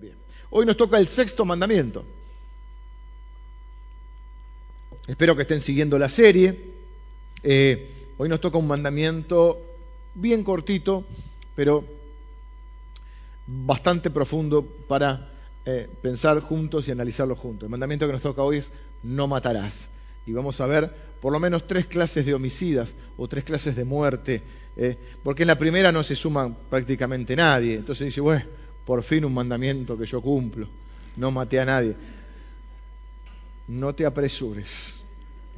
Bien. Hoy nos toca el sexto mandamiento. Espero que estén siguiendo la serie. Eh, hoy nos toca un mandamiento bien cortito, pero bastante profundo para eh, pensar juntos y analizarlo juntos. El mandamiento que nos toca hoy es no matarás. Y vamos a ver por lo menos tres clases de homicidas o tres clases de muerte, eh, porque en la primera no se suma prácticamente nadie. Entonces dice, bueno, por fin un mandamiento que yo cumplo, no maté a nadie. No te apresures,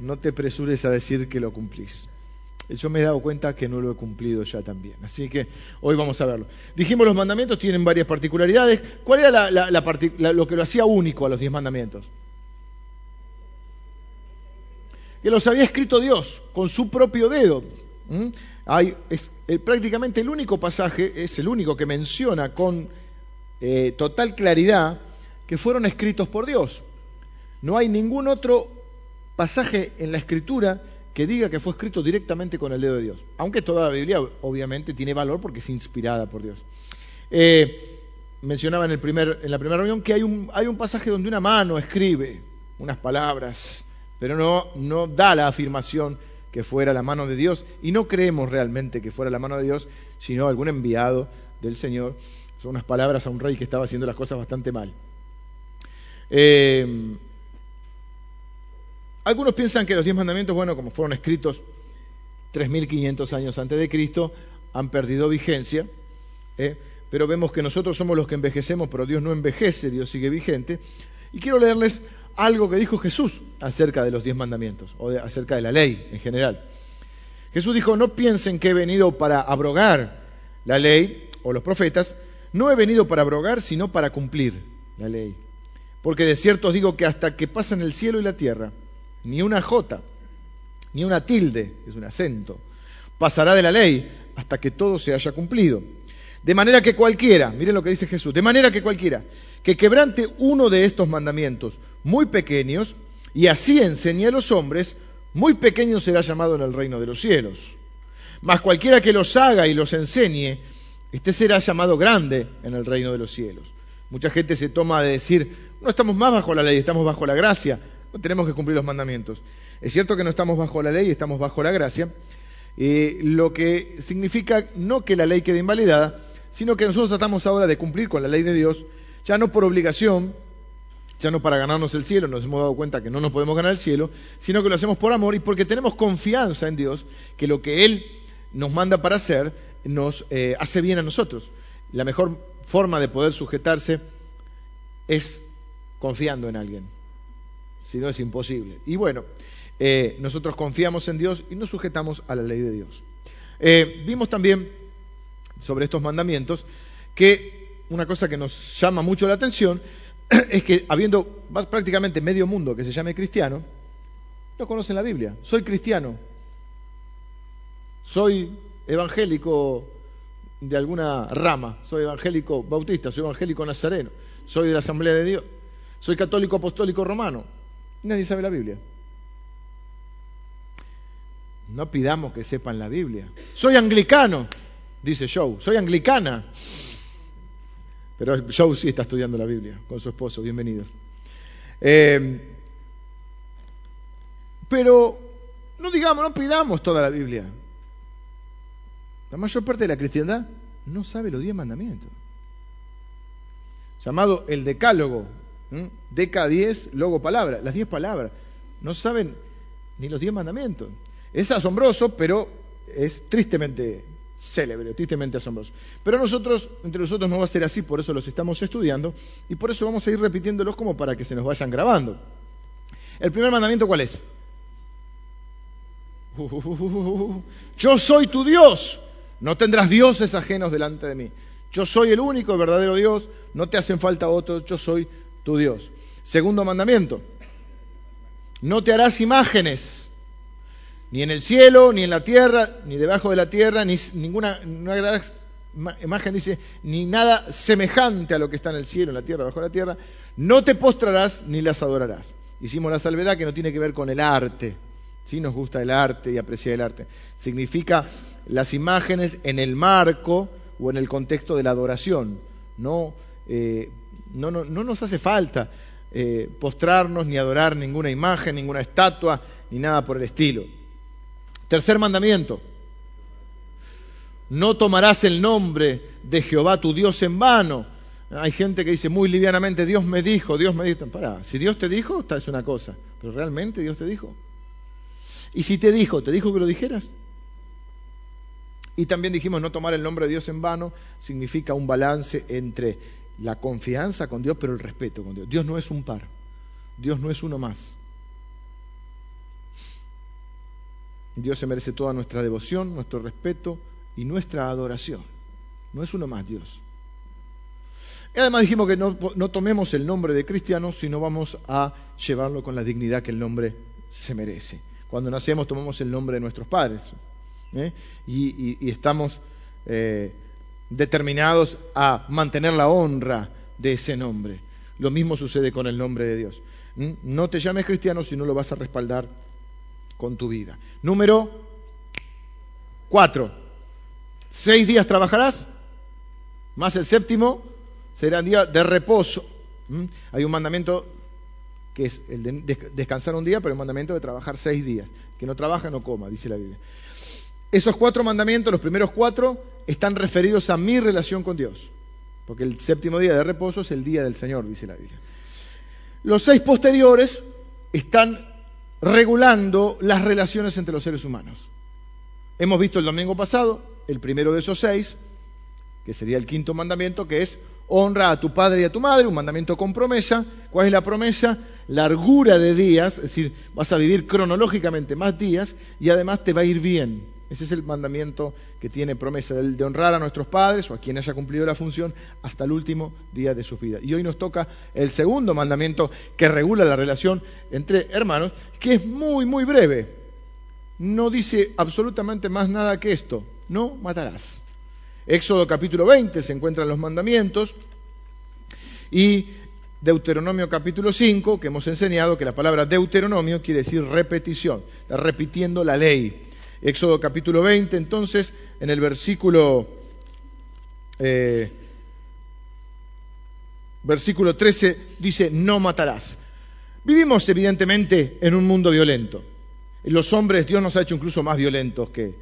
no te apresures a decir que lo cumplís. Yo me he dado cuenta que no lo he cumplido ya también. Así que hoy vamos a verlo. Dijimos los mandamientos tienen varias particularidades. ¿Cuál era lo que lo hacía único a los diez mandamientos? que los había escrito Dios con su propio dedo. ¿Mm? Hay, eh, prácticamente el único pasaje, es el único que menciona con eh, total claridad que fueron escritos por Dios. No hay ningún otro pasaje en la escritura que diga que fue escrito directamente con el dedo de Dios. Aunque toda la Biblia obviamente tiene valor porque es inspirada por Dios. Eh, mencionaba en, la primera reunión que hay un, hay un pasaje donde una mano escribe unas palabras pero no, no da la afirmación que fuera la mano de Dios y no creemos realmente que fuera la mano de Dios, sino algún enviado del Señor. Son unas palabras a un rey que estaba haciendo las cosas bastante mal. Eh, algunos piensan que los diez mandamientos, bueno, como fueron escritos 3.500 años antes de Cristo, han perdido vigencia, ¿eh? pero vemos que nosotros somos los que envejecemos, pero Dios no envejece, Dios sigue vigente. Y quiero leerles algo que dijo Jesús acerca de los diez mandamientos, o acerca de la ley en general. Jesús dijo, no piensen que he venido para abrogar la ley o los profetas, no he venido para abrogar, sino para cumplir la ley. Porque de cierto os digo que hasta que pasen el cielo y la tierra, ni una jota, ni una tilde, es un acento, pasará de la ley hasta que todo se haya cumplido. De manera que cualquiera, miren lo que dice Jesús, de manera que cualquiera que quebrante uno de estos mandamientos muy pequeños y así enseñe a los hombres, muy pequeño será llamado en el reino de los cielos. Mas cualquiera que los haga y los enseñe, este será llamado grande en el reino de los cielos. Mucha gente se toma de decir, no estamos más bajo la ley, estamos bajo la gracia, no tenemos que cumplir los mandamientos. Es cierto que no estamos bajo la ley, estamos bajo la gracia, eh, lo que significa no que la ley quede invalidada, sino que nosotros tratamos ahora de cumplir con la ley de Dios ya no por obligación, ya no para ganarnos el cielo, nos hemos dado cuenta que no nos podemos ganar el cielo, sino que lo hacemos por amor y porque tenemos confianza en Dios, que lo que Él nos manda para hacer nos eh, hace bien a nosotros. La mejor forma de poder sujetarse es confiando en alguien, si no es imposible. Y bueno, eh, nosotros confiamos en Dios y nos sujetamos a la ley de Dios. Eh, vimos también sobre estos mandamientos que una cosa que nos llama mucho la atención es que habiendo prácticamente medio mundo que se llame cristiano, no conocen la Biblia. Soy cristiano, soy evangélico de alguna rama, soy evangélico bautista, soy evangélico nazareno, soy de la Asamblea de Dios, soy católico apostólico romano. Nadie sabe la Biblia. No pidamos que sepan la Biblia. Soy anglicano, dice Joe, soy anglicana. Pero Joe sí está estudiando la Biblia con su esposo, bienvenidos. Eh, pero no digamos, no pidamos toda la Biblia. La mayor parte de la cristiandad no sabe los diez mandamientos. Llamado el decálogo. Deca diez, logo palabra. Las diez palabras. No saben ni los diez mandamientos. Es asombroso, pero es tristemente célebre, tristemente asombroso. Pero nosotros, entre nosotros no va a ser así, por eso los estamos estudiando y por eso vamos a ir repitiéndolos como para que se nos vayan grabando. El primer mandamiento, ¿cuál es? yo soy tu Dios, no tendrás dioses ajenos delante de mí. Yo soy el único verdadero Dios, no te hacen falta otros, yo soy tu Dios. Segundo mandamiento, no te harás imágenes ni en el cielo, ni en la tierra, ni debajo de la tierra, ni ninguna imagen dice, ni nada semejante a lo que está en el cielo, en la tierra, debajo de la tierra. No te postrarás ni las adorarás. Hicimos la salvedad que no tiene que ver con el arte. Si nos gusta el arte y apreciar el arte. Significa las imágenes en el marco o en el contexto de la adoración, no eh, no, nos hace falta eh, postrarnos ni adorar ninguna imagen, ninguna estatua, ni nada por el estilo. Tercer mandamiento. No tomarás el nombre de Jehová tu Dios en vano. Hay gente que dice muy livianamente, Dios me dijo, Dios me dijo. Pará, si Dios te dijo, esta es una cosa. Pero realmente Dios te dijo. Y si te dijo, ¿te dijo que lo dijeras? Y también dijimos no tomar el nombre de Dios en vano significa un balance entre la confianza con Dios, pero el respeto con Dios. Dios no es un par, Dios no es uno más. Dios se merece toda nuestra devoción, nuestro respeto y nuestra adoración. No es uno más Dios. Y además dijimos que no, tomemos el nombre de cristiano, sino vamos a llevarlo con la dignidad que el nombre se merece. Cuando nacemos tomamos el nombre de nuestros padres. ¿eh? y, estamos eh, determinados a mantener la honra de ese nombre. Lo mismo sucede con el nombre de Dios. No te llames cristiano si no lo vas a respaldar con tu vida. Número cuatro. Seis días trabajarás, más el séptimo será día de reposo. Hay un mandamiento que es el de descansar un día, pero el mandamiento de trabajar seis días. Que no trabaja, no coma, dice la Biblia. Esos cuatro mandamientos, los primeros cuatro, están referidos a mi relación con Dios. Porque el séptimo día de reposo es el día del Señor, dice la Biblia. Los seis posteriores están regulando las relaciones entre los seres humanos. Hemos visto el domingo pasado el primero de esos seis, que sería el quinto mandamiento, que es honra a tu padre y a tu madre, un mandamiento con promesa. ¿Cuál es la promesa? Largura de días, es decir, vas a vivir cronológicamente más días y además te va a ir bien. Ese es el mandamiento que tiene promesa, de honrar a nuestros padres o a quien haya cumplido la función hasta el último día de su vida. Y hoy nos toca el segundo mandamiento que regula la relación entre hermanos, que es muy, muy breve. No dice absolutamente más nada que esto. No matarás. Éxodo capítulo 20 se encuentran los mandamientos y Deuteronomio capítulo 5, que hemos enseñado que la palabra Deuteronomio quiere decir repetición, repitiendo la ley. Éxodo capítulo 20, entonces, en el versículo, eh, versículo 13 dice, no matarás. Vivimos evidentemente en un mundo violento. Los hombres, Dios nos ha hecho incluso más violentos que,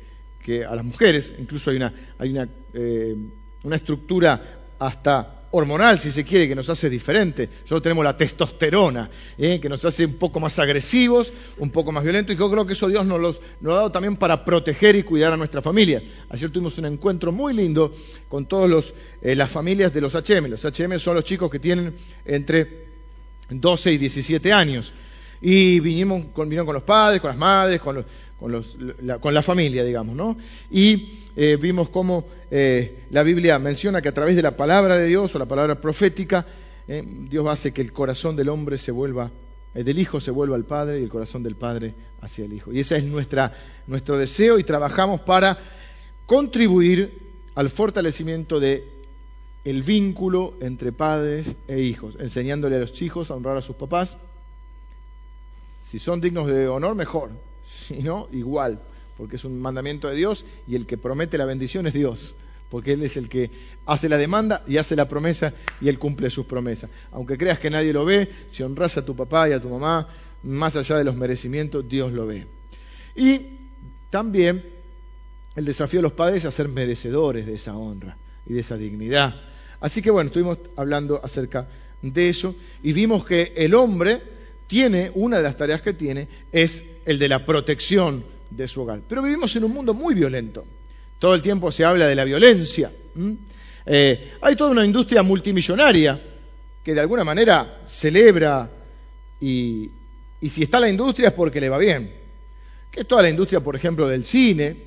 que a las mujeres. Incluso hay una, hay una, eh, una estructura hasta hormonal, si se quiere, que nos hace diferente. Solo tenemos la testosterona, ¿eh? que nos hace un poco más agresivos, un poco más violentos, y yo creo que eso Dios nos, los, nos ha dado también para proteger y cuidar a nuestra familia. Ayer tuvimos un encuentro muy lindo con todas eh, las familias de los HM. Los HM son los chicos que tienen entre 12 y 17 años. Y vinimos con, vinieron con los padres, con las madres, con, con, los, la, con la familia, digamos, ¿no? Y eh, vimos cómo eh, la Biblia menciona que a través de la palabra de Dios o la palabra profética, eh, Dios hace que el corazón del hombre se vuelva, del hijo se vuelva al padre y el corazón del padre hacia el hijo. Y ese es nuestra, nuestro deseo y trabajamos para contribuir al fortalecimiento de el vínculo entre padres e hijos, enseñándole a los hijos a honrar a sus papás. Si son dignos de honor, mejor. Si no, igual porque es un mandamiento de Dios y el que promete la bendición es Dios, porque Él es el que hace la demanda y hace la promesa y Él cumple sus promesas. Aunque creas que nadie lo ve, si honras a tu papá y a tu mamá, más allá de los merecimientos, Dios lo ve. Y también el desafío de los padres es a ser merecedores de esa honra y de esa dignidad. Así que bueno, estuvimos hablando acerca de eso y vimos que el hombre tiene, una de las tareas que tiene, es el de la protección de su hogar. Pero vivimos en un mundo muy violento. Todo el tiempo se habla de la violencia. Eh, hay toda una industria multimillonaria que de alguna manera celebra y, y si está la industria es porque le va bien. Que es toda la industria, por ejemplo, del cine,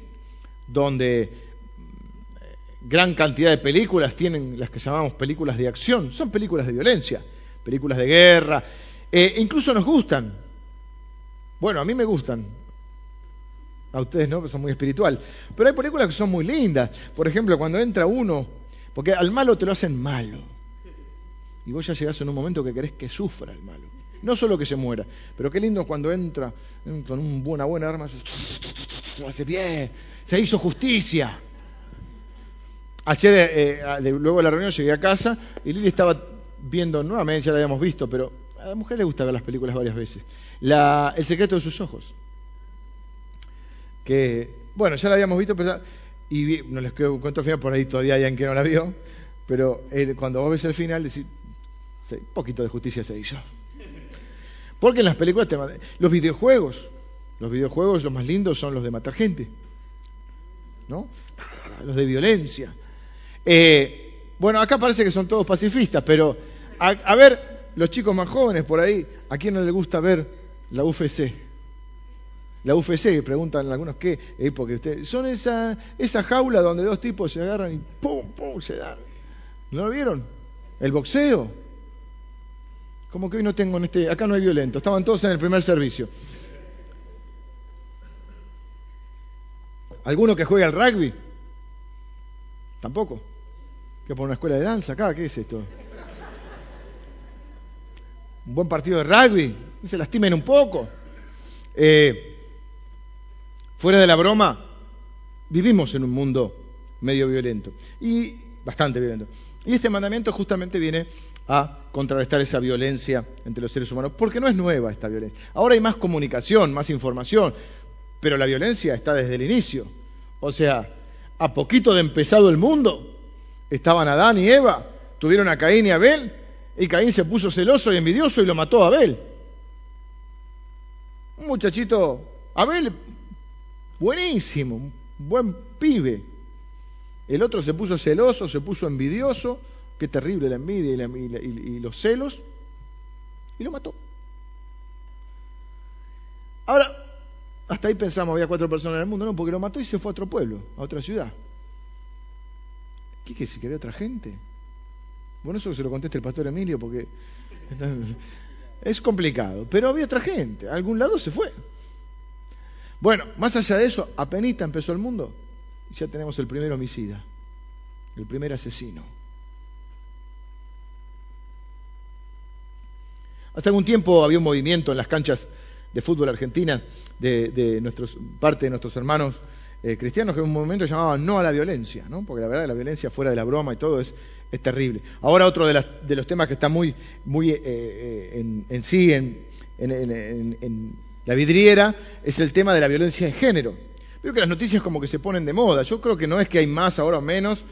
donde mm, gran cantidad de películas tienen las que llamamos películas de acción, son películas de violencia, películas de guerra, eh, incluso nos gustan. Bueno, a mí me gustan, a ustedes no, que son muy espiritual. Pero hay películas que son muy lindas. Por ejemplo, cuando entra uno, porque al malo te lo hacen malo. Y vos ya llegás en un momento que querés que sufra el malo. No solo que se muera, pero qué lindo cuando entra con una buena arma, se hace bien, se hizo justicia. ayer, luego de la reunión, llegué a casa y Lili estaba viendo, nuevamente ya la habíamos visto, pero a la mujer le gusta ver las películas varias veces. El secreto de sus ojos. Que, bueno, ya la habíamos visto, pero, y no les quedo un cuento final, por ahí todavía hay alguien que no la vio, pero cuando vos ves el final, decís, un poquito de justicia se hizo. Porque en las películas te Los videojuegos, los videojuegos los más lindos son los de matar gente, ¿no? Los de violencia. Eh, bueno, acá parece que son todos pacifistas, pero a, ver, los chicos más jóvenes por ahí, ¿a quién no le gusta ver la UFC? La UFC, preguntan algunos qué, eh, porque ustedes, son esa, esa jaula donde dos tipos se agarran y pum, pum, se dan. ¿No lo vieron? El boxeo. Como que hoy no tengo en este, acá no hay violento, estaban todos en el primer servicio. ¿Alguno que juegue al rugby? Tampoco. ¿Que por una escuela de danza acá? ¿Qué es esto? Un buen partido de rugby. Se lastimen un poco. Eh, fuera de la broma, vivimos en un mundo medio violento. Y bastante violento. Y este mandamiento justamente viene a contrarrestar esa violencia entre los seres humanos, porque no es nueva esta violencia. Ahora hay más comunicación, más información, pero la violencia está desde el inicio. O sea, a poquito de empezado el mundo, estaban Adán y Eva, tuvieron a Caín y Abel, y Caín se puso celoso y envidioso y lo mató a Abel. Un muchachito, Abel, buenísimo, buen pibe. El otro se puso celoso, se puso envidioso, qué terrible la envidia y, los celos, y lo mató. Ahora, hasta ahí pensamos, había cuatro personas en el mundo, no, porque lo mató y se fue a otro pueblo, a otra ciudad. ¿Qué quiere decir? ¿Que había otra gente? Bueno, eso se lo conteste el pastor Emilio porque es complicado, pero había otra gente, a algún lado se fue. Bueno, más allá de eso, apenas empezó el mundo y ya tenemos el primer homicida, el primer asesino. Hace algún tiempo había un movimiento en las canchas de fútbol argentina de, parte de nuestros hermanos eh, cristianos que en un momento llamaban no a la violencia, ¿no? porque la verdad la violencia fuera de la broma y todo es, es terrible. Ahora otro de, de, los temas que está muy, muy eh, eh, en, sí en, la vidriera es el tema de la violencia de género. Creo que las noticias como que se ponen de moda. Yo creo que no es que hay más ahora o menos.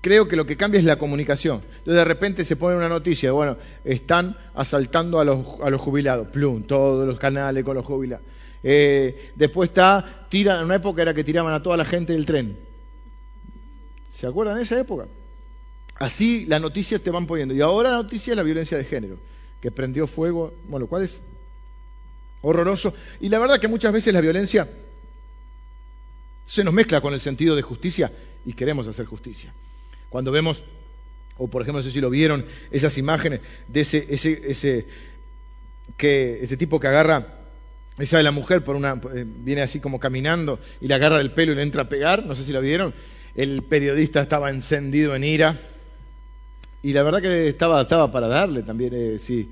Creo que lo que cambia es la comunicación. Entonces de repente se pone una noticia, bueno, están asaltando a los, a los jubilados. Plum, todos los canales con los jubilados. Eh, después está, tiran, en una época era que tiraban a toda la gente del tren. ¿Se acuerdan de esa época? Así las noticias te van poniendo. Y ahora la noticia es la violencia de género, que prendió fuego, bueno, lo cual es horroroso. Y la verdad que muchas veces la violencia se nos mezcla con el sentido de justicia y queremos hacer justicia. Cuando vemos, o por ejemplo, no sé si lo vieron, esas imágenes de ese, ese, ese, que, ese tipo que agarra esa de la mujer por una, eh, viene así como caminando y le agarra el pelo y le entra a pegar, no sé si lo vieron. El periodista estaba encendido en ira y la verdad que estaba, estaba para darle también, eh, sí,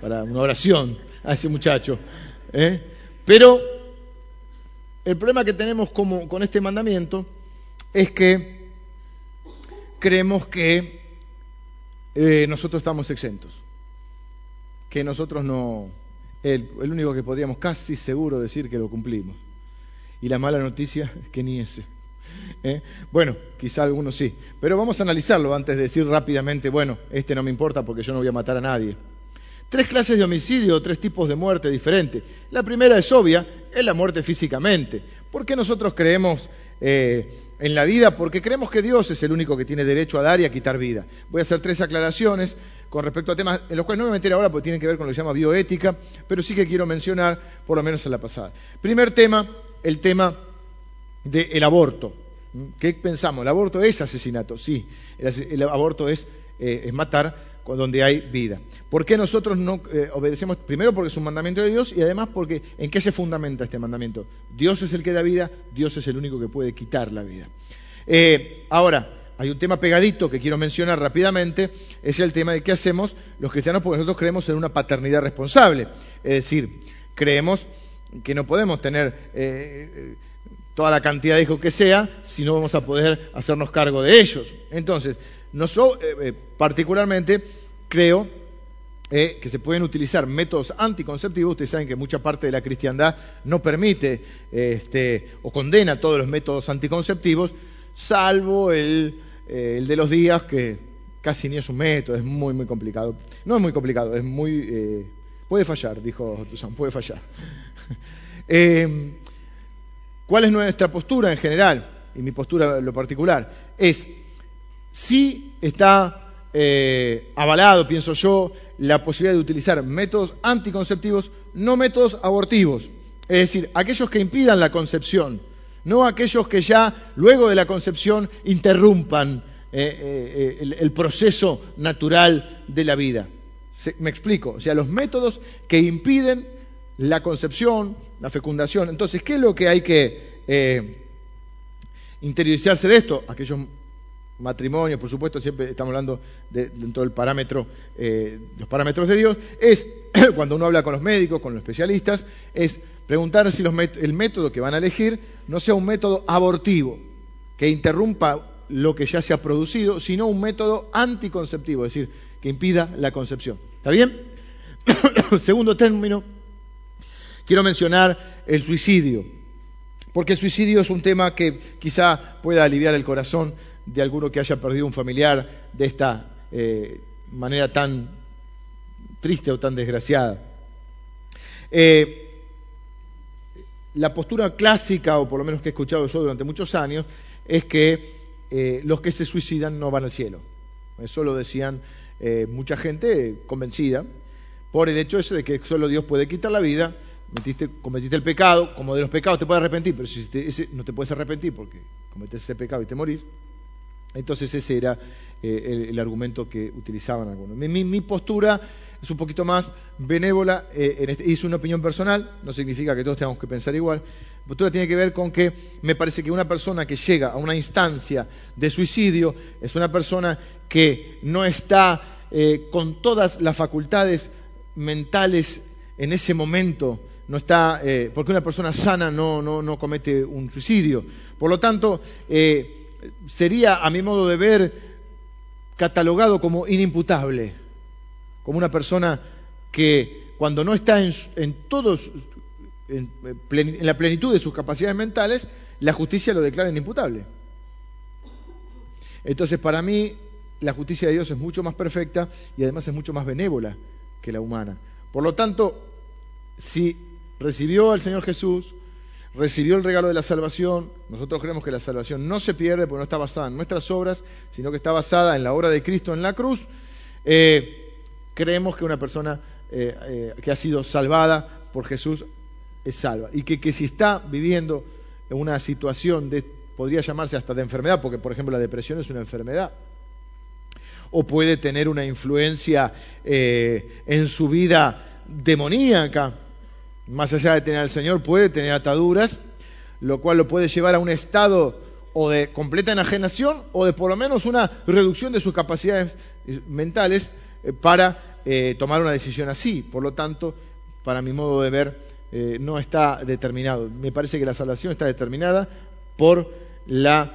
para una oración a ese muchacho. ¿eh? Pero el problema que tenemos como, con este mandamiento es que creemos que eh, nosotros estamos exentos, que nosotros no, el, el único que podríamos casi seguro decir que lo cumplimos. Y la mala noticia es que ni ese. ¿Eh? Bueno, quizá algunos sí, pero vamos a analizarlo antes de decir rápidamente, bueno, este no me importa porque yo no voy a matar a nadie. Tres clases de homicidio, tres tipos de muerte diferentes. La primera es obvia, es la muerte físicamente. ¿Por qué nosotros creemos eh, en la vida? Porque creemos que Dios es el único que tiene derecho a dar y a quitar vida. Voy a hacer tres aclaraciones con respecto a temas en los cuales no me voy a meter ahora porque tienen que ver con lo que se llama bioética, pero sí que quiero mencionar, por lo menos en la pasada. Primer tema, el tema del aborto. ¿Qué pensamos? ¿El aborto es asesinato? Sí, el, aborto es, eh, es matar donde hay vida. ¿Por qué nosotros no eh, obedecemos? Primero porque es un mandamiento de Dios y además porque ¿en qué se fundamenta este mandamiento? Dios es el que da vida, Dios es el único que puede quitar la vida. Eh, ahora, hay un tema pegadito que quiero mencionar rápidamente, es el tema de qué hacemos los cristianos porque nosotros creemos en una paternidad responsable. Es decir, creemos que no podemos tener toda la cantidad de hijos que sea, si no vamos a poder hacernos cargo de ellos. Entonces, nosotros, eh, eh, particularmente, creo eh, que se pueden utilizar métodos anticonceptivos. Ustedes saben que mucha parte de la cristiandad no permite este, o condena todos los métodos anticonceptivos, salvo el, el, de los días, que casi ni es un método, es muy, muy complicado. No es muy complicado, es muy... puede fallar, dijo Tuzán, puede fallar. ¿Cuál es nuestra postura en general? Y mi postura en lo particular es, si está eh, avalado, pienso yo, la posibilidad de utilizar métodos anticonceptivos, no métodos abortivos. Es decir, aquellos que impidan la concepción, no aquellos que ya luego de la concepción interrumpan eh, eh, el, proceso natural de la vida. me explico, o sea, los métodos que impiden la concepción, la fecundación. Entonces, ¿qué es lo que hay que eh, interiorizarse de esto? Aquellos matrimonios, por supuesto, siempre estamos hablando de, dentro del parámetro, eh, los parámetros de Dios, es cuando uno habla con los médicos, con los especialistas, es preguntar si el método que van a elegir no sea un método abortivo, que interrumpa lo que ya se ha producido, sino un método anticonceptivo, es decir, que impida la concepción. ¿Está bien? Segundo término, Quiero mencionar el suicidio, porque el suicidio es un tema que quizá pueda aliviar el corazón de alguno que haya perdido un familiar de esta eh, manera tan triste o tan desgraciada. Eh, la postura clásica, o por lo menos que he escuchado yo durante muchos años, es que eh, los que se suicidan no van al cielo. Eso lo decían mucha gente convencida por el hecho ese de que solo Dios puede quitar la vida cometiste el pecado, como de los pecados te puedes arrepentir, pero si no te puedes arrepentir porque cometes ese pecado y te morís, entonces ese era eh, el, argumento que utilizaban algunos. Mi, postura es un poquito más benévola, eh, en este, es una opinión personal, no significa que todos tengamos que pensar igual. Mi postura tiene que ver con que me parece que una persona que llega a una instancia de suicidio es una persona que no está eh, con todas las facultades mentales en ese momento no está, eh, porque una persona sana no, no, no, comete un suicidio. Por lo tanto, eh, sería, a mi modo de ver, catalogado como inimputable, como una persona que cuando no está en, en todos, en, en la plenitud de sus capacidades mentales, la justicia lo declara inimputable. Entonces, para mí, la justicia de Dios es mucho más perfecta y además es mucho más benévola que la humana. Por lo tanto, si recibió al Señor Jesús, recibió el regalo de la salvación. Nosotros creemos que la salvación no se pierde porque no está basada en nuestras obras, sino que está basada en la obra de Cristo en la cruz. Eh, creemos que una persona eh, eh, que ha sido salvada por Jesús es salva. Y que, si está viviendo en una situación de, podría llamarse hasta de enfermedad, porque por ejemplo la depresión es una enfermedad, o puede tener una influencia en su vida demoníaca, más allá de tener al Señor, puede tener ataduras, lo cual lo puede llevar a un estado o de completa enajenación o de por lo menos una reducción de sus capacidades eh, mentales eh, para eh, tomar una decisión así. Por lo tanto, para mi modo de ver, no está determinado. Me parece que la salvación está determinada por la,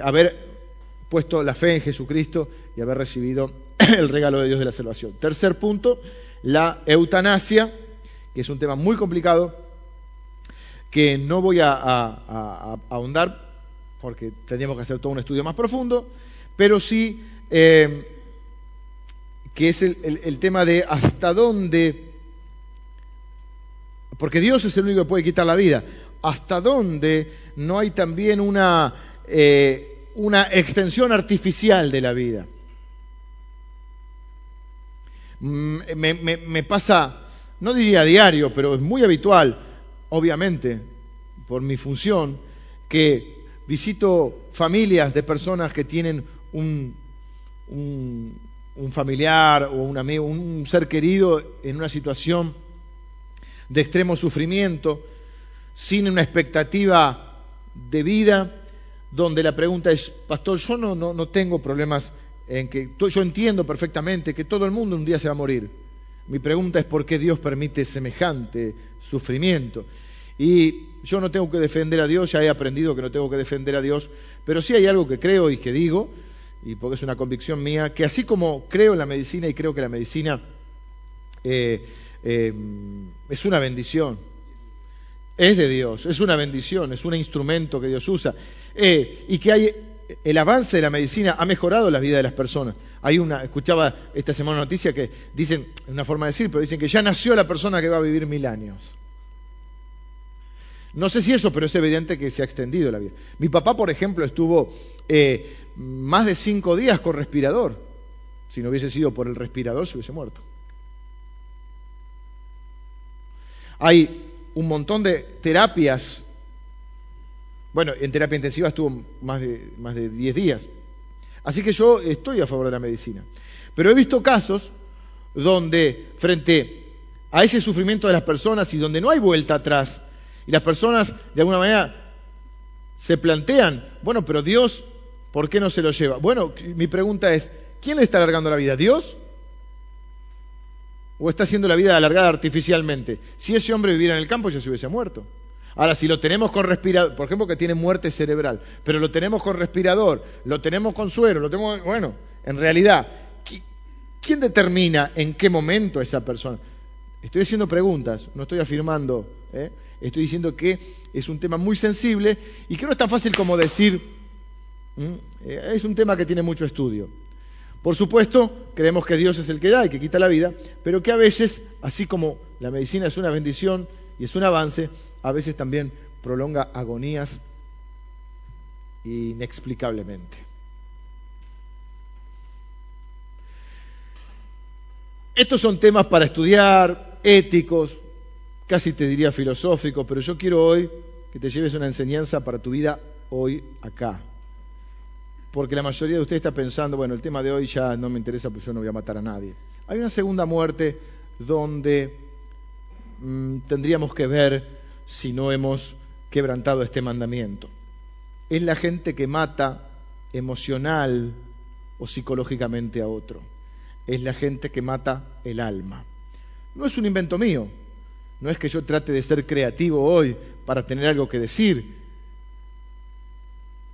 haber puesto la fe en Jesucristo y haber recibido el regalo de Dios de la salvación. Tercer punto, la eutanasia que es un tema muy complicado, que no voy a, ahondar porque tendríamos que hacer todo un estudio más profundo, pero sí eh, que es el, tema de hasta dónde, porque Dios es el único que puede quitar la vida, hasta dónde no hay también una, eh, una extensión artificial de la vida. Mm, me pasa no diría diario, pero es muy habitual, obviamente, por mi función, que visito familias de personas que tienen un, un, familiar o un amigo, un ser querido en una situación de extremo sufrimiento, sin una expectativa de vida, donde la pregunta es, pastor, yo no, no, no tengo problemas en que yo entiendo perfectamente que todo el mundo un día se va a morir. Mi pregunta es por qué Dios permite semejante sufrimiento. Y yo no tengo que defender a Dios, ya he aprendido que no tengo que defender a Dios, pero sí hay algo que creo y que digo, y porque es una convicción mía, que así como creo en la medicina y creo que la medicina eh, eh, es una bendición, es de Dios, es una bendición, es un instrumento que Dios usa, eh, y que hay el avance de la medicina ha mejorado la vida de las personas. Hay una, escuchaba esta semana una noticia que dicen, una forma de decir, pero dicen que ya nació la persona que va a vivir mil años. No sé si eso, pero es evidente que se ha extendido la vida. Mi papá, por ejemplo, estuvo eh, más de cinco días con respirador. Si no hubiese sido por el respirador, se hubiese muerto. Hay un montón de terapias. Bueno, en terapia intensiva estuvo más de, más de 10 días. Así que yo estoy a favor de la medicina. Pero he visto casos donde frente a ese sufrimiento de las personas y donde no hay vuelta atrás, y las personas, de alguna manera, se plantean, bueno, pero Dios, ¿por qué no se lo lleva? Bueno, mi pregunta es, ¿quién le está alargando la vida? ¿Dios? ¿O está haciendo la vida alargada artificialmente? Si ese hombre viviera en el campo ya se hubiese muerto. Ahora, si lo tenemos con respirador, por ejemplo, que tiene muerte cerebral, pero lo tenemos con respirador, lo tenemos con suero, lo tenemos, bueno, en realidad, ¿quién determina en qué momento esa persona? Estoy haciendo preguntas, no estoy afirmando. ¿eh? Estoy diciendo que es un tema muy sensible y que no es tan fácil como decir, eh, es un tema que tiene mucho estudio. Por supuesto, creemos que Dios es el que da y que quita la vida, pero que a veces, así como la medicina es una bendición y es un avance, a veces también prolonga agonías inexplicablemente. Estos son temas para estudiar, éticos, casi te diría filosófico, pero yo quiero hoy que te lleves una enseñanza para tu vida hoy acá. Porque la mayoría de ustedes está pensando, bueno, el tema de hoy ya no me interesa, pues yo no voy a matar a nadie. Hay una segunda muerte donde mm, tendríamos que ver si no hemos quebrantado este mandamiento. Es la gente que mata emocional o psicológicamente a otro. Es la gente que mata el alma. No es un invento mío, no es que yo trate de ser creativo hoy para tener algo que decir.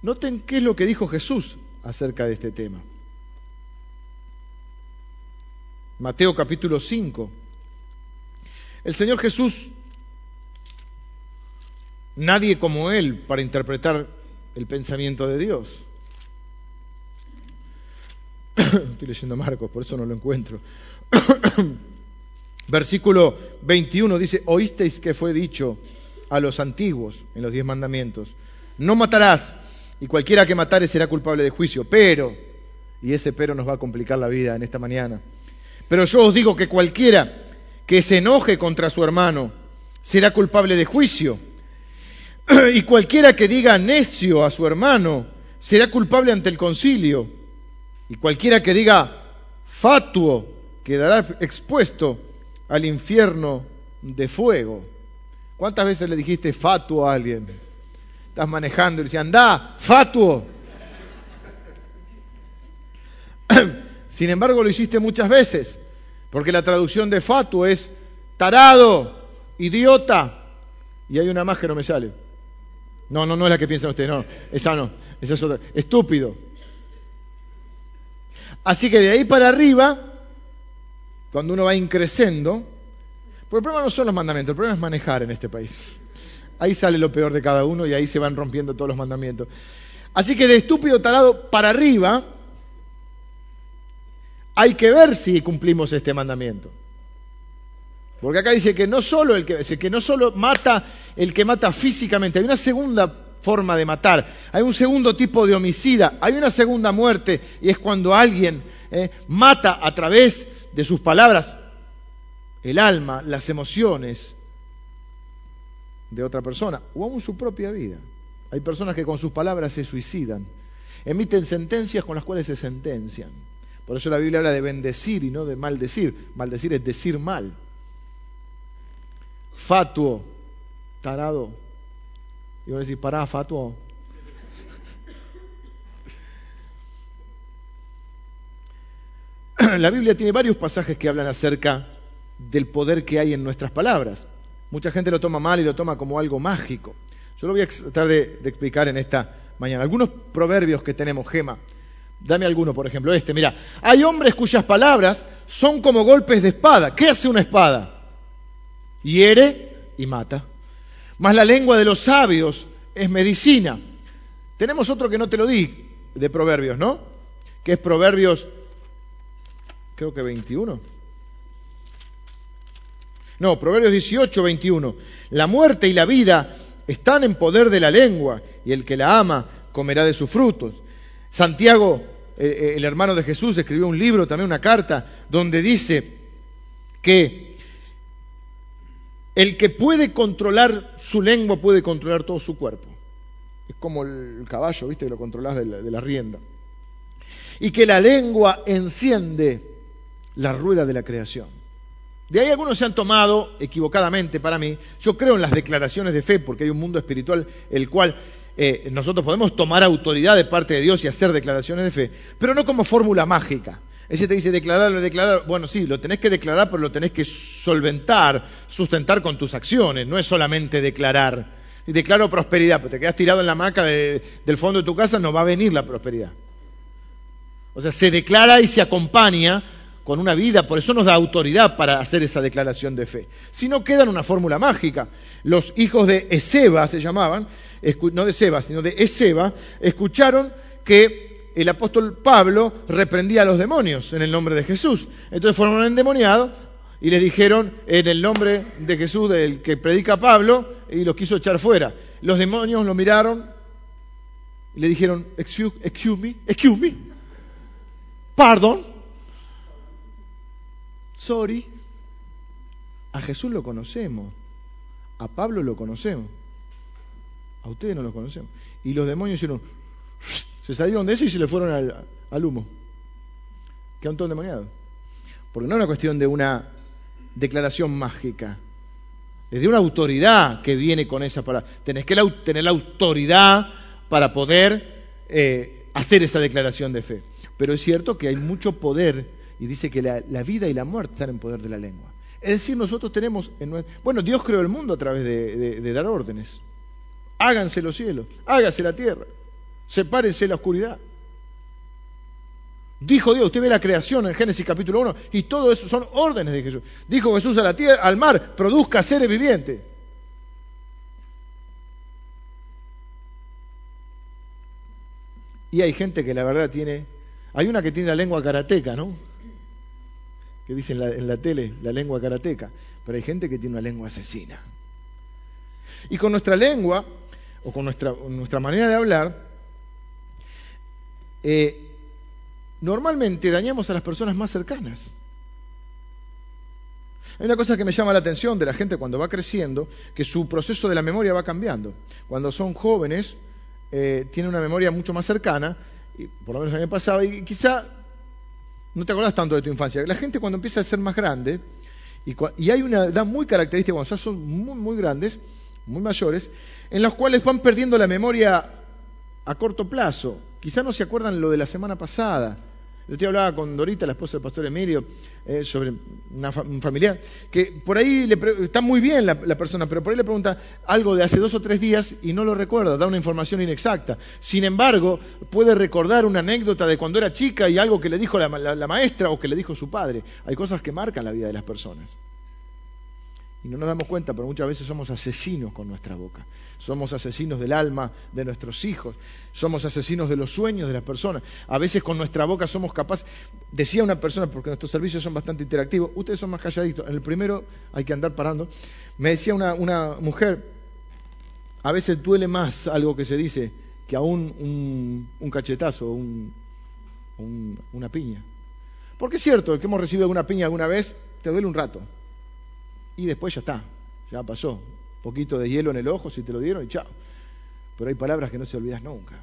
Noten qué es lo que dijo Jesús acerca de este tema. Mateo capítulo 5. El Señor Jesús, nadie como Él para interpretar el pensamiento de Dios. Estoy leyendo Marcos, por eso no lo encuentro. Versículo 21 dice, oísteis que fue dicho a los antiguos en los diez mandamientos, no matarás, y cualquiera que matare será culpable de juicio, pero, y ese pero nos va a complicar la vida en esta mañana, pero yo os digo que cualquiera que se enoje contra su hermano será culpable de juicio, y cualquiera que diga necio a su hermano será culpable ante el concilio, y cualquiera que diga fatuo quedará expuesto al infierno de fuego. ¿Cuántas veces le dijiste fatuo a alguien? Estás manejando y le decías, anda, fatuo. Sin embargo, lo hiciste muchas veces, porque la traducción de fatuo es tarado, idiota, y hay una más que no me sale. No, no, no es la que piensan ustedes, no, esa no, esa es otra. Estúpido. Así que de ahí para arriba cuando uno va increciendo, porque el problema no son los mandamientos, el problema es manejar en este país. Ahí sale lo peor de cada uno y ahí se van rompiendo todos los mandamientos. Así que de estúpido talado para arriba, hay que ver si cumplimos este mandamiento. Porque acá dice que no solo mata el que mata físicamente, hay una segunda forma de matar, hay un segundo tipo de homicida, hay una segunda muerte y es cuando alguien eh, mata a través de sus palabras el alma, las emociones de otra persona o aún su propia vida. Hay personas que con sus palabras se suicidan, emiten sentencias con las cuales se sentencian. Por eso la Biblia habla de bendecir y no de maldecir. Maldecir es decir mal. Fatuo, tarado. Y van a decir, pará, fatuo. la Biblia tiene varios pasajes que hablan acerca del poder que hay en nuestras palabras. Mucha gente lo toma mal y lo toma como algo mágico. Yo lo voy a tratar de, explicar en esta mañana. Algunos proverbios que tenemos, Gema. Dame alguno, por ejemplo, este. Mira, hay hombres cuyas palabras son como golpes de espada. ¿Qué hace una espada? Hiere y mata. Mas la lengua de los sabios es medicina. Tenemos otro que no te lo di de proverbios, ¿no? Que es Proverbios, creo que 21. No, Proverbios 18, 21. La muerte y la vida están en poder de la lengua, y el que la ama comerá de sus frutos. Santiago, eh, eh, el hermano de Jesús, escribió un libro, también una carta, donde dice que el que puede controlar su lengua puede controlar todo su cuerpo. Es como el caballo, ¿viste? Que lo controlas de la, rienda. Y que la lengua enciende la rueda de la creación. De ahí algunos se han tomado, equivocadamente para mí, yo creo en las declaraciones de fe, porque hay un mundo espiritual el cual eh, nosotros podemos tomar autoridad de parte de Dios y hacer declaraciones de fe, pero no como fórmula mágica. Ese te dice declararlo, declarar, bueno, sí, lo tenés que declarar, pero lo tenés que solventar, sustentar con tus acciones, no es solamente declarar. Y declaro prosperidad, pero te quedas tirado en la hamaca del fondo de tu casa, no va a venir la prosperidad. O sea, se declara y se acompaña con una vida, por eso nos da autoridad para hacer esa declaración de fe. Si no queda en una fórmula mágica. Los hijos de Ezeba se llamaban, no de Seba, sino de Ezeba, escucharon que el apóstol Pablo reprendía a los demonios en el nombre de Jesús. Entonces fueron endemoniados y les dijeron en el nombre de Jesús, del que predica Pablo, y los quiso echar fuera. Los demonios lo miraron y le dijeron, excuse, excuse me, excuse me, pardon, Sorry, a Jesús lo conocemos, a Pablo lo conocemos, a ustedes no lo conocemos. Y los demonios hicieron, se salieron de eso y se le fueron al, humo. Quedaron todos demoniados. Porque no es una cuestión de una declaración mágica, es de una autoridad que viene con esa palabra. Tenés que tener la autoridad para poder eh, hacer esa declaración de fe. Pero es cierto que hay mucho poder y dice que la, vida y la muerte están en poder de la lengua. Es decir, nosotros tenemos, en, bueno, Dios creó el mundo a través de, dar órdenes. Háganse los cielos, hágase la tierra, sepárense la oscuridad. Dijo Dios, usted ve la creación en Génesis capítulo 1 y todo eso son órdenes de Jesús. Dijo Jesús a la tierra, al mar, produzca seres vivientes. Y hay gente que la verdad tiene, hay una que tiene la lengua karateca, ¿no? que dice en la, tele, la lengua karateca, pero hay gente que tiene una lengua asesina. Y con nuestra lengua, o con nuestra manera de hablar, eh, normalmente dañamos a las personas más cercanas. Hay una cosa que me llama la atención de la gente cuando va creciendo, que su proceso de la memoria va cambiando. Cuando son jóvenes, eh, tienen una memoria mucho más cercana, y por lo menos a mí me pasaba, y quizá no te acordás tanto de tu infancia. La gente cuando empieza a ser más grande, y, hay una edad muy característica cuando son muy, muy grandes, muy mayores, en los cuales van perdiendo la memoria a corto plazo. Quizá no se acuerdan lo de la semana pasada, yo te hablaba con Dorita, la esposa del pastor Emilio, eh, sobre un familiar, que por ahí le está muy bien la, persona, pero por ahí le pregunta algo de hace dos o tres días y no lo recuerda, da una información inexacta. Sin embargo, puede recordar una anécdota de cuando era chica y algo que le dijo la maestra o que le dijo su padre. Hay cosas que marcan la vida de las personas. Y no nos damos cuenta, pero muchas veces somos asesinos con nuestra boca. Somos asesinos del alma de nuestros hijos. Somos asesinos de los sueños de las personas. A veces con nuestra boca somos capaces. Decía una persona, porque nuestros servicios son bastante interactivos, ustedes son más calladitos. En el primero hay que andar parando. Me decía una, mujer, a veces duele más algo que se dice que aún un, un cachetazo o un, una piña. Porque es cierto, el que hemos recibido una piña alguna vez, te duele un rato y después ya está, ya pasó. Un poquito de hielo en el ojo, si te lo dieron y chao. Pero hay palabras que no se olvidas nunca.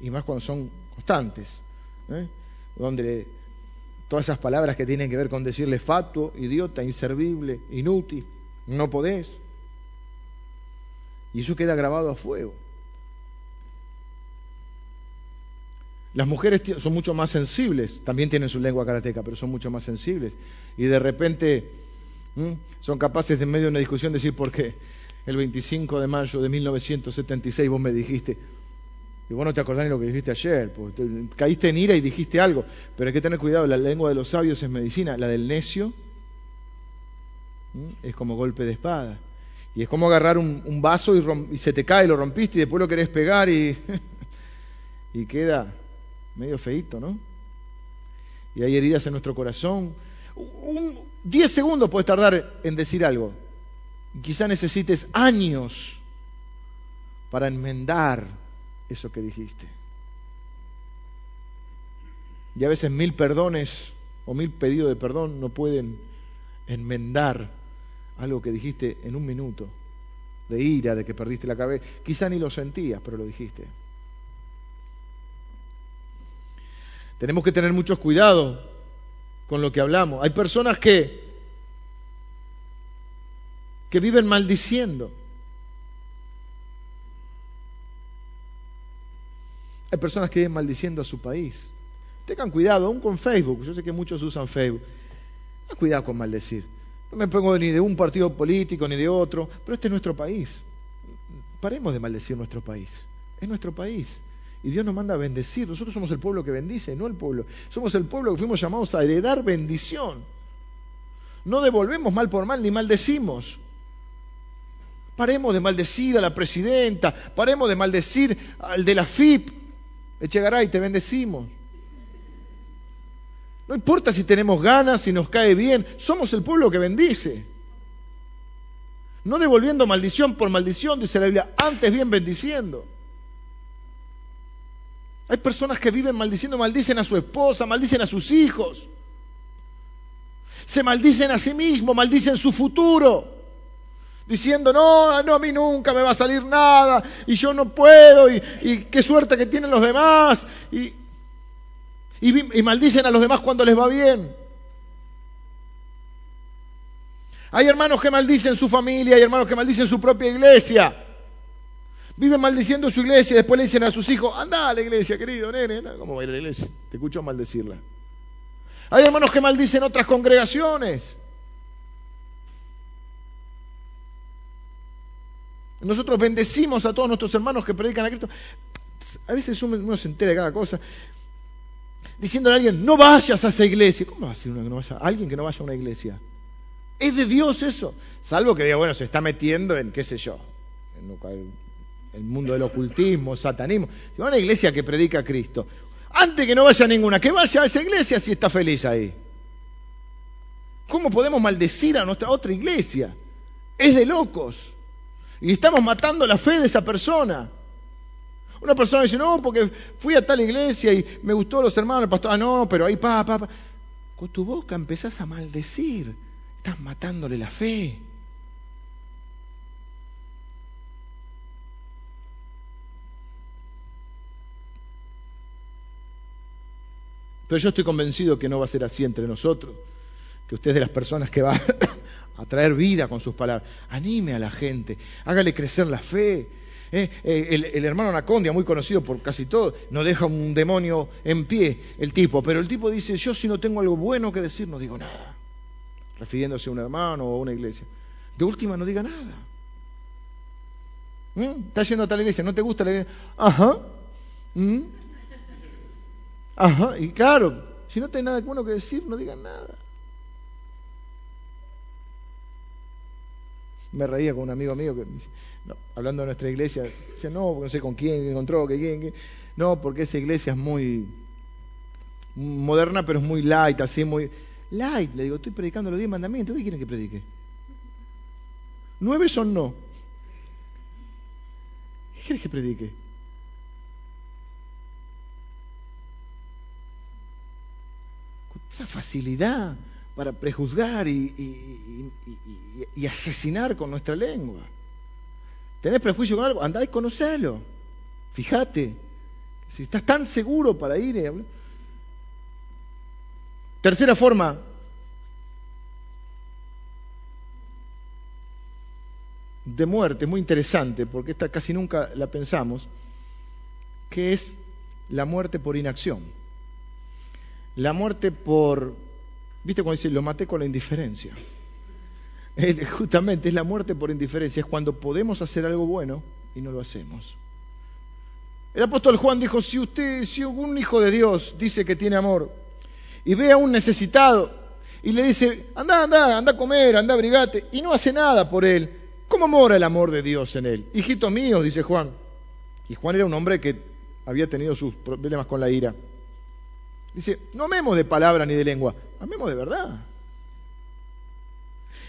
Y más cuando son constantes. ¿eh? Donde todas esas palabras que tienen que ver con decirle fatuo, idiota, inservible, inútil, no podés. Y eso queda grabado a fuego. Las mujeres son mucho más sensibles, también tienen su lengua karateca, pero son mucho más sensibles. Y de repente ¿Mm? Son capaces de en medio de una discusión decir por qué. El 25 de mayo de 1976 vos me dijiste, y vos no te acordás ni lo que dijiste ayer, porque caíste en ira y dijiste algo, pero hay que tener cuidado, la lengua de los sabios es medicina, la del necio es como golpe de espada. Y es como agarrar un, vaso y, se te cae, lo rompiste y después lo querés pegar y, y queda medio feito, ¿no? Y hay heridas en nuestro corazón. Un, diez segundos puedes tardar en decir algo. Quizá necesites años para enmendar eso que dijiste. Y a veces mil perdones o mil pedidos de perdón no pueden enmendar algo que dijiste en un minuto, de ira, de que perdiste la cabeza. Quizá ni lo sentías, pero lo dijiste. Tenemos que tener mucho cuidado con lo que hablamos. Hay personas que, que viven maldiciendo. Hay personas que viven maldiciendo a su país. Tengan cuidado, aún con Facebook. Yo sé que muchos usan Facebook. Cuidado con maldecir. No me pongo ni de un partido político ni de otro, pero este es nuestro país. Paremos de maldecir nuestro país. Es nuestro país. Y Dios nos manda a bendecir. Nosotros somos el pueblo que bendice, no el pueblo. Somos el pueblo que fuimos llamados a heredar bendición. No devolvemos mal por mal ni maldecimos. Paremos de maldecir a la presidenta, paremos de maldecir al de la FIP, Echegaray, te bendecimos. No importa si tenemos ganas, si nos cae bien, somos el pueblo que bendice. No devolviendo maldición por maldición, dice la Biblia, antes bien bendiciendo. Hay personas que viven maldiciendo, maldicen a su esposa, maldicen a sus hijos. Se maldicen a sí mismos, maldicen su futuro diciendo, no, no, a mí nunca me va a salir nada, y yo no puedo, y, qué suerte que tienen los demás, y, y, maldicen a los demás cuando les va bien. Hay hermanos que maldicen su familia, hay hermanos que maldicen su propia iglesia. Viven maldiciendo su iglesia y después le dicen a sus hijos, anda a la iglesia, querido nene. ¿Cómo va a ir a la iglesia? Te escucho maldecirla. Hay hermanos que maldicen otras congregaciones. Nosotros bendecimos a todos nuestros hermanos que predican a Cristo. A veces uno se entera de cada cosa. Diciéndole a alguien, no vayas a esa iglesia. ¿Cómo va a decir uno que no vaya? Alguien que no vaya a una iglesia. Es de Dios eso. Salvo que diga, bueno, se está metiendo en, qué sé yo, en el mundo del ocultismo, satanismo. Si va a una iglesia que predica a Cristo, antes que no vaya a ninguna, que vaya a esa iglesia si está feliz ahí. ¿Cómo podemos maldecir a nuestra otra iglesia? Es de locos. Y estamos matando la fe de esa persona. Una persona dice, no, porque fui a tal iglesia y me gustó los hermanos, el pastor, ah, no, pero ahí, pa, pa, pa. Con tu boca empezás a maldecir, estás matándole la fe. Pero yo estoy convencido que no va a ser así entre nosotros, que usted es de las personas que va a traer vida con sus palabras. Anime a la gente, hágale crecer la fe. ¿eh? El, hermano Anacondia, muy conocido por casi todo, no deja un demonio en pie, el tipo, pero el tipo dice, yo si no tengo algo bueno que decir, no digo nada, refiriéndose a un hermano o a una iglesia. De última, no diga nada. ¿Mm? Estás yendo a tal iglesia, ¿no te gusta la iglesia? Ajá. ¿Mm? Ajá. Y claro, si no tenés nada bueno que decir, no diga nada. me reía con un amigo mío que hablando de nuestra iglesia, decía, no, no sé con quién encontró, que quién, no, porque esa iglesia es muy moderna, pero es muy light, así, muy light. Le digo, estoy predicando los diez mandamientos, ¿qué quieren que predique? Nueve son no. ¿Qué quieres que predique? Esa facilidad para prejuzgar y, asesinar con nuestra lengua. ¿Tenés prejuicio con algo? Andá y conocelo. Fíjate. Si estás tan seguro para ir. Y Tercera forma. de muerte, muy interesante, porque esta casi nunca la pensamos, que es la muerte por inacción. La muerte por ¿Viste cuando dice, lo maté con la indiferencia? justamente es la muerte por indiferencia, es cuando podemos hacer algo bueno y no lo hacemos. El apóstol Juan dijo, si usted, si un hijo de Dios dice que tiene amor y ve a un necesitado y le dice, anda, anda, anda a comer, anda a brigate, y no hace nada por él, ¿cómo mora el amor de Dios en él? Hijito mío, dice Juan. Y Juan era un hombre que había tenido sus problemas con la ira. Dice, no amemos de palabra ni de lengua, amemos de verdad.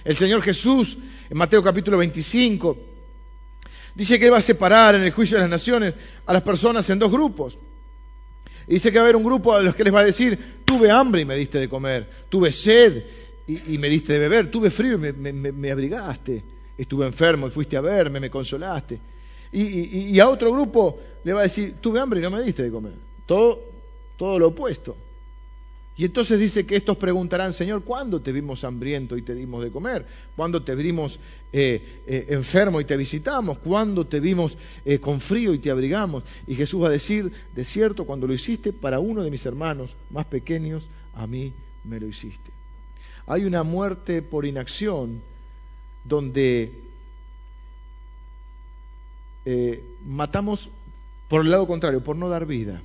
El Señor Jesús, en Mateo capítulo 25, dice que va a separar en el juicio de las naciones a las personas en dos grupos. Y dice que va a haber un grupo a los que les va a decir, tuve hambre y me diste de comer, tuve sed y, me diste de beber, tuve frío y me, abrigaste, estuve enfermo y fuiste a verme, me consolaste. Y, y, a otro grupo le va a decir, tuve hambre y no me diste de comer. Todo, todo lo opuesto. Y entonces dice que estos preguntarán, Señor, ¿cuándo te vimos hambriento y te dimos de comer? ¿Cuándo te vimos eh, eh, enfermo y te visitamos? ¿Cuándo te vimos eh, con frío y te abrigamos? Y Jesús va a decir, de cierto, cuando lo hiciste para uno de mis hermanos más pequeños, a mí me lo hiciste. Hay una muerte por inacción donde matamos por el lado contrario, por no dar vida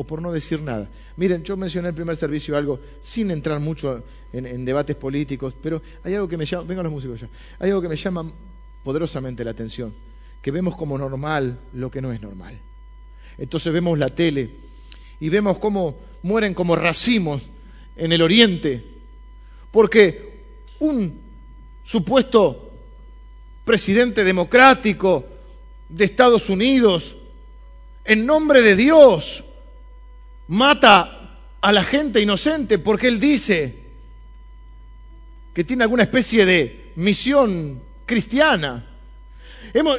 o por no decir nada. Miren, yo mencioné en el primer servicio algo, sin entrar mucho en, debates políticos, pero hay algo que me llama, vengan los músicos ya, hay algo que me llama poderosamente la atención, que vemos como normal lo que no es normal. Entonces vemos la tele y vemos cómo mueren como racimos en el oriente, porque un supuesto presidente democrático de Estados Unidos, en nombre de Dios, mata a la gente inocente porque él dice que tiene alguna especie de misión cristiana.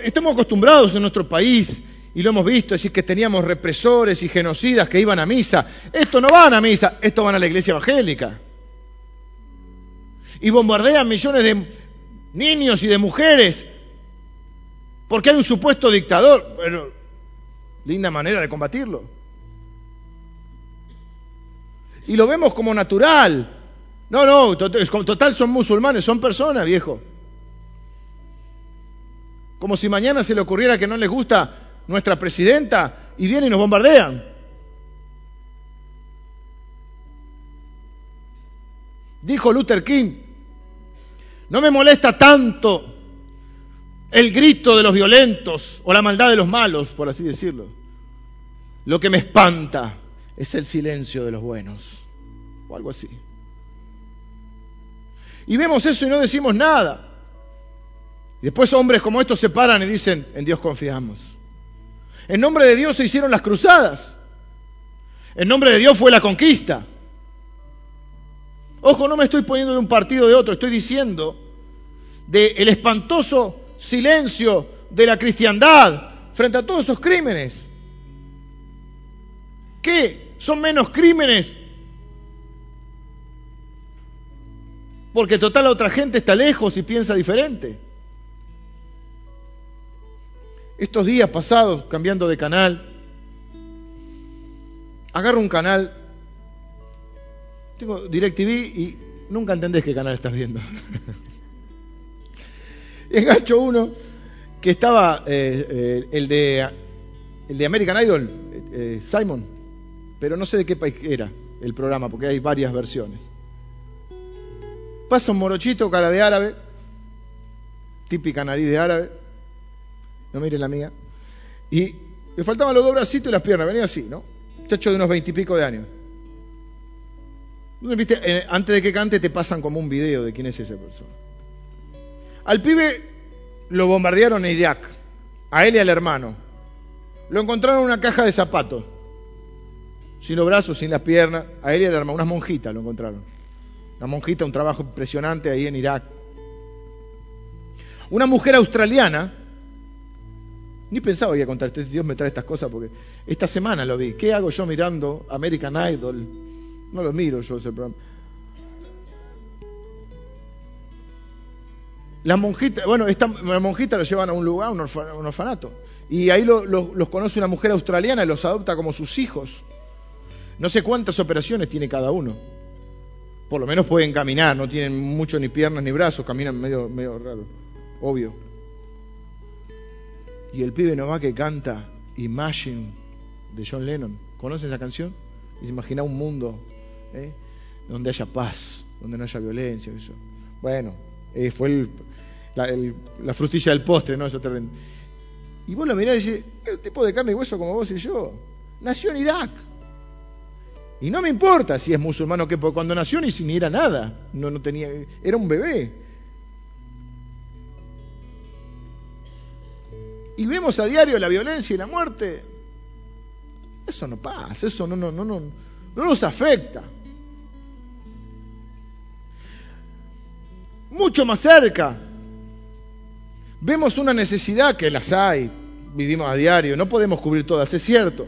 estamos acostumbrados en nuestro país, y lo hemos visto, decir que teníamos represores y genocidas que iban a misa. Esto no van a misa, esto van a la iglesia evangélica. Y bombardean millones de niños y de mujeres porque hay un supuesto dictador. Pero, linda manera de combatirlo y lo vemos como natural. No, no, total son musulmanes, son personas, viejo. Como si mañana se le ocurriera que no les gusta nuestra presidenta y vienen y nos bombardean. Dijo Luther King, no me molesta tanto el grito de los violentos o la maldad de los malos, por así decirlo. Lo que me espanta es el silencio de los buenos, o algo así. Y vemos eso y no decimos nada. Y después hombres como estos se paran y dicen, en Dios confiamos. En nombre de Dios se hicieron las cruzadas. En nombre de Dios fue la conquista. Ojo, no me estoy poniendo de un partido de otro, estoy diciendo del el espantoso silencio de la cristiandad frente a todos esos crímenes. ¿Qué? ¿Son menos crímenes? Porque total la otra gente está lejos y piensa diferente. Estos días pasados, cambiando de canal, agarro un canal, tengo DirecTV y nunca entendés qué canal estás viendo. Engancho uno que estaba, eh, eh, el, de, el de American Idol, eh, Simon, pero no sé de qué país era el programa, porque hay varias versiones. Pasa un morochito, cara de árabe, típica nariz de árabe, no miren la mía, y le faltaban los dos bracitos y las piernas, venía así, ¿no? Chacho de unos veintipico de años. ¿Viste? Eh, antes de que cante te pasan como un video de quién es esa persona. Al pibe lo bombardearon en Irak, a él y al hermano. Lo encontraron en una caja de zapatos sin los brazos, sin las piernas. A él y a la hermana, unas monjitas lo encontraron. Una monjita, un trabajo impresionante ahí en Irak. Una mujer australiana, ni pensaba que a contar, Dios me trae estas cosas porque esta semana lo vi. ¿Qué hago yo mirando American Idol? No lo miro yo ese programa. La monjita, bueno, esta, la monjita llevan a un lugar, un, orfanato. Y ahí los conoce una mujer australiana y los adopta como sus hijos. No sé cuántas operaciones tiene cada uno. por lo menos pueden caminar, no tienen mucho ni piernas ni brazos, caminan medio, medio raro, obvio. Y el pibe nomás que canta Imagine de John Lennon, ¿conocen esa canción? Y se imagina un mundo ¿eh? donde haya paz, donde no haya violencia. Eso. Bueno, eh, fue el, la, frutilla del postre, ¿no? Eso. Y vos lo mirás y decís, el tipo de carne y hueso como vos y yo, nació en Irak. Y no me importa si es musulmán o qué, porque cuando nació ni, ni era nada, no, no tenía, era un bebé. Y vemos a diario la violencia y la muerte. Eso no pasa, eso no, no, no, no, no nos afecta. Mucho más cerca, vemos una necesidad que las hay, vivimos a diario, no podemos cubrir todas, es cierto.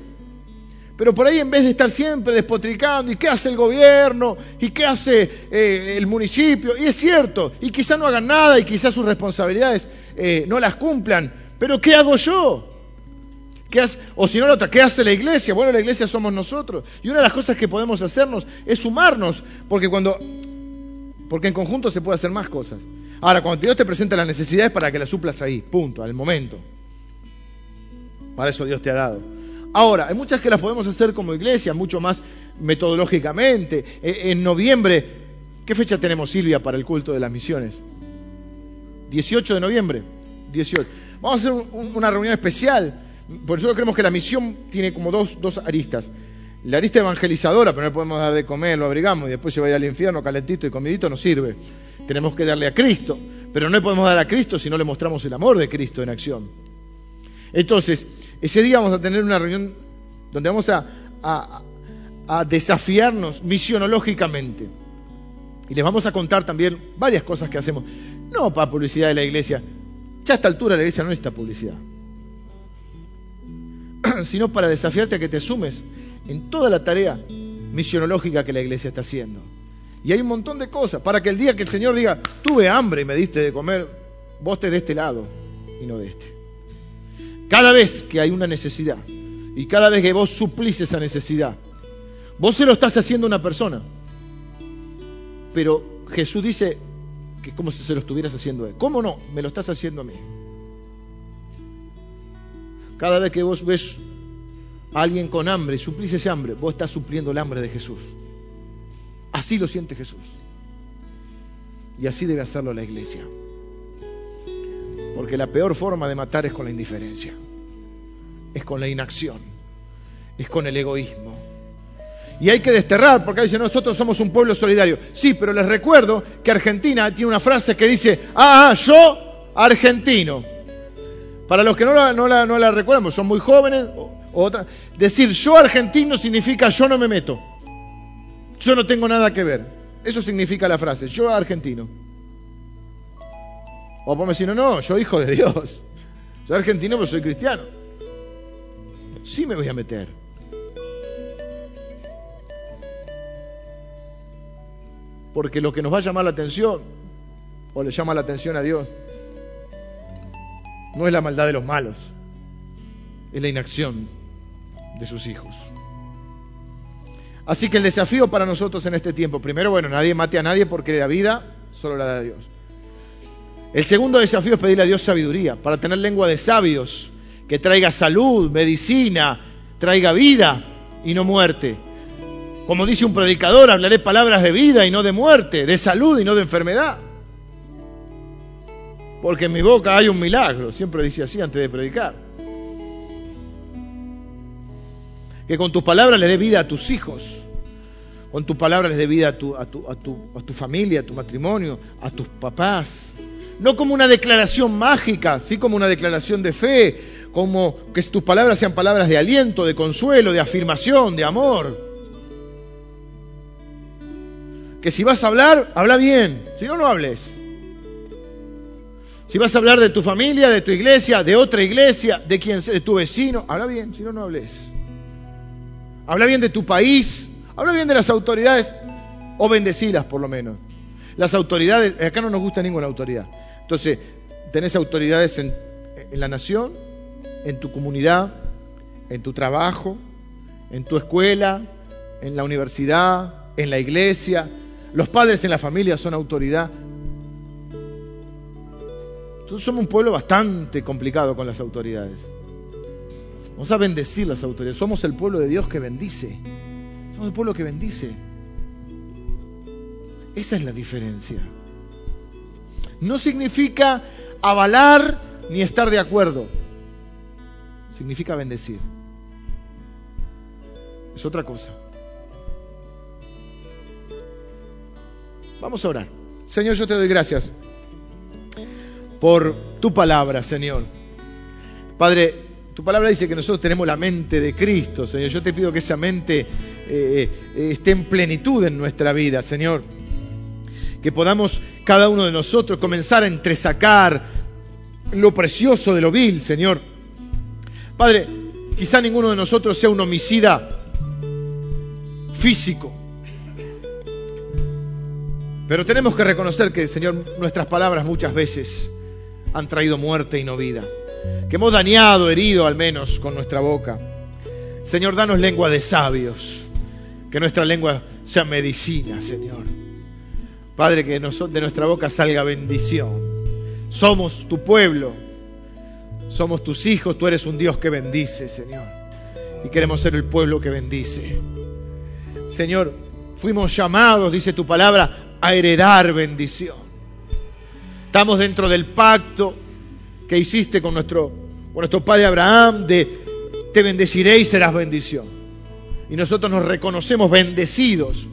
Pero por ahí en vez de estar siempre despotricando, ¿y qué hace el gobierno? ¿Y qué hace eh, el municipio? Y es cierto, y quizás no hagan nada y quizás sus responsabilidades eh, no las cumplan, pero ¿qué hago yo? ¿Qué hace? O si no la otra, ¿qué hace la iglesia? Bueno, la iglesia somos nosotros. Y una de las cosas que podemos hacernos es sumarnos, porque cuando porque en conjunto se puede hacer más cosas. Ahora, cuando Dios te presenta las necesidades para que las suplas ahí, punto, al momento. Para eso Dios te ha dado. Ahora, hay muchas que las podemos hacer como iglesia, mucho más metodológicamente. E, en noviembre, ¿qué fecha tenemos, Silvia, para el culto de las misiones? 18 de noviembre. 18. Vamos a hacer una reunión especial. Por eso creemos que la misión tiene como dos, dos aristas. La arista evangelizadora, pero no podemos dar de comer, lo abrigamos y después se va a ir al infierno calentito y comidito, no sirve. Tenemos que darle a Cristo, pero no le podemos dar a Cristo si no le mostramos el amor de Cristo en acción. Entonces, ese día vamos a tener una reunión donde vamos a, a, desafiarnos misionológicamente. Y les vamos a contar también varias cosas que hacemos. No para publicidad de la iglesia. Ya a esta altura la iglesia no necesita publicidad. Sino para desafiarte a que te sumes en toda la tarea misionológica que la iglesia está haciendo. Y hay un montón de cosas para que el día que el Señor diga, tuve hambre y me diste de comer, vos te de este lado y no de este. Cada vez que hay una necesidad y cada vez que vos suplís esa necesidad, vos se lo estás haciendo a una persona. Pero Jesús dice que es como si se lo estuvieras haciendo a él. ¿Cómo no? Me lo estás haciendo a mí. Cada vez que vos ves a alguien con hambre y suplís ese hambre, vos estás supliendo el hambre de Jesús. Así lo siente Jesús. Y así debe hacerlo la iglesia. Porque la peor forma de matar es con la indiferencia, es con la inacción, es con el egoísmo. Y hay que desterrar, porque dice, nosotros somos un pueblo solidario. Sí, pero les recuerdo que Argentina tiene una frase que dice, ah, ah yo argentino. Para los que no la, no no la recuerdan, son muy jóvenes, otra, decir yo argentino significa yo no me meto. Yo no tengo nada que ver. Eso significa la frase, yo argentino. O podemos decir, no, no, yo hijo de Dios. Soy argentino, pero soy cristiano. Sí me voy a meter. Porque lo que nos va a llamar la atención, o le llama la atención a Dios, no es la maldad de los malos, es la inacción de sus hijos. Así que el desafío para nosotros en este tiempo, primero, bueno, nadie mate a nadie porque la vida solo la da Dios. El segundo desafío es pedirle a Dios sabiduría para tener lengua de sabios, que traiga salud, medicina, traiga vida y no muerte. Como dice un predicador, hablaré palabras de vida y no de muerte, de salud y no de enfermedad. Porque en mi boca hay un milagro, siempre dice así antes de predicar. Que con tus palabras le dé vida a tus hijos, con tus palabras les dé vida a tu, familia, a tu matrimonio, a tus papás, no como una declaración mágica, sí como una declaración de fe, como que tus palabras sean palabras de aliento, de consuelo, de afirmación, de amor. Que si vas a hablar, habla bien, si no, no hables. Si vas a hablar de tu familia, de tu iglesia, de otra iglesia, de quien de tu vecino, habla bien, si no, no hables. Habla bien de tu país, habla bien de las autoridades, o bendecilas por lo menos. Las autoridades, acá no nos gusta ninguna autoridad. Entonces, tenés autoridades en, la nación, en tu comunidad, en tu trabajo, en tu escuela, en la universidad, en la iglesia. Los padres en la familia son autoridad. Entonces somos un pueblo bastante complicado con las autoridades. Vamos a bendecir las autoridades. Somos el pueblo de Dios que bendice. Somos el pueblo que bendice. Esa es la diferencia. No significa avalar ni estar de acuerdo. Significa bendecir. Es otra cosa. Vamos a orar. Señor, yo te doy gracias por tu palabra, Señor. Padre, tu palabra dice que nosotros tenemos la mente de Cristo, Señor. Yo te pido que esa mente eh, eh, esté en plenitud en nuestra vida, Señor. Que podamos cada uno de nosotros comenzar a entresacar lo precioso de lo vil, Señor. Padre, quizá ninguno de nosotros sea un homicida físico. Pero tenemos que reconocer que, Señor, nuestras palabras muchas veces han traído muerte y no vida. Que hemos dañado, herido al menos con nuestra boca. Señor, danos lengua de sabios. Que nuestra lengua sea medicina, Señor. Padre, que de nuestra boca salga bendición. Somos tu pueblo. Somos tus hijos. Tú eres un Dios que bendice, Señor. Y queremos ser el pueblo que bendice. Señor, fuimos llamados, dice tu palabra, a heredar bendición. Estamos dentro del pacto que hiciste con nuestro, con nuestro padre Abraham de te bendeciré y serás bendición. Y nosotros nos reconocemos bendecidos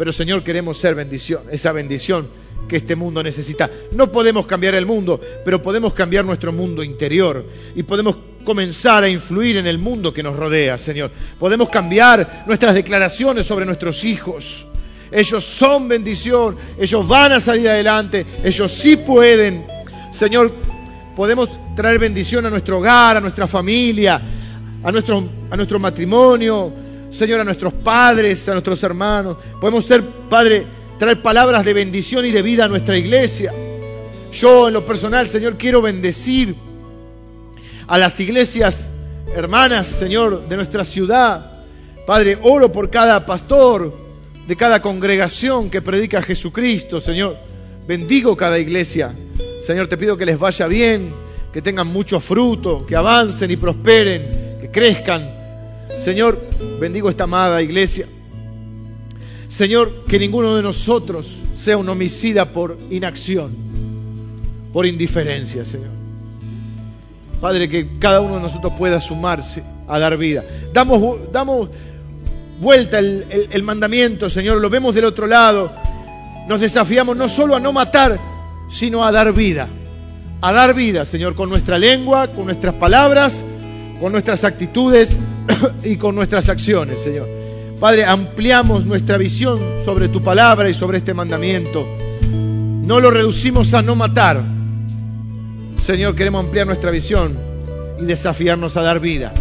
pero Señor, queremos ser bendición, esa bendición que este mundo necesita. No podemos cambiar el mundo, pero podemos cambiar nuestro mundo interior y podemos comenzar a influir en el mundo que nos rodea, Señor. Podemos cambiar nuestras declaraciones sobre nuestros hijos. Ellos son bendición, ellos van a salir adelante, ellos sí pueden. Señor, podemos traer bendición a nuestro hogar, a nuestra familia, a nuestro, a nuestro matrimonio, Señor, a nuestros padres, a nuestros hermanos. Podemos ser, Padre, traer palabras de bendición y de vida a nuestra iglesia. Yo en lo personal, Señor, quiero bendecir a las iglesias hermanas, Señor, de nuestra ciudad. Padre, oro por cada pastor de cada congregación que predica a Jesucristo, Señor. Bendigo cada iglesia. Señor, te pido que les vaya bien, que tengan mucho fruto, que avancen y prosperen, que crezcan Señor, bendigo esta amada iglesia. Señor, que ninguno de nosotros sea un homicida por inacción, por indiferencia, Señor. Padre, que cada uno de nosotros pueda sumarse a dar vida. Damos, damos vuelta el, el mandamiento, Señor, lo vemos del otro lado. Nos desafiamos no solo a no matar, sino a dar vida. A dar vida, Señor, con nuestra lengua, con nuestras palabras, con nuestras actitudes y con nuestras acciones, Señor. Padre, ampliamos nuestra visión sobre tu palabra y sobre este mandamiento. No lo reducimos a no matar. Señor, queremos ampliar nuestra visión y desafiarnos a dar vida.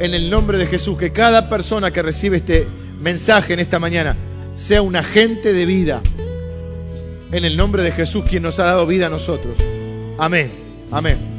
En el nombre de Jesús, que cada persona que recibe este mensaje en esta mañana sea un agente de vida. En el nombre de Jesús, quien nos ha dado vida a nosotros. Amén. Amén.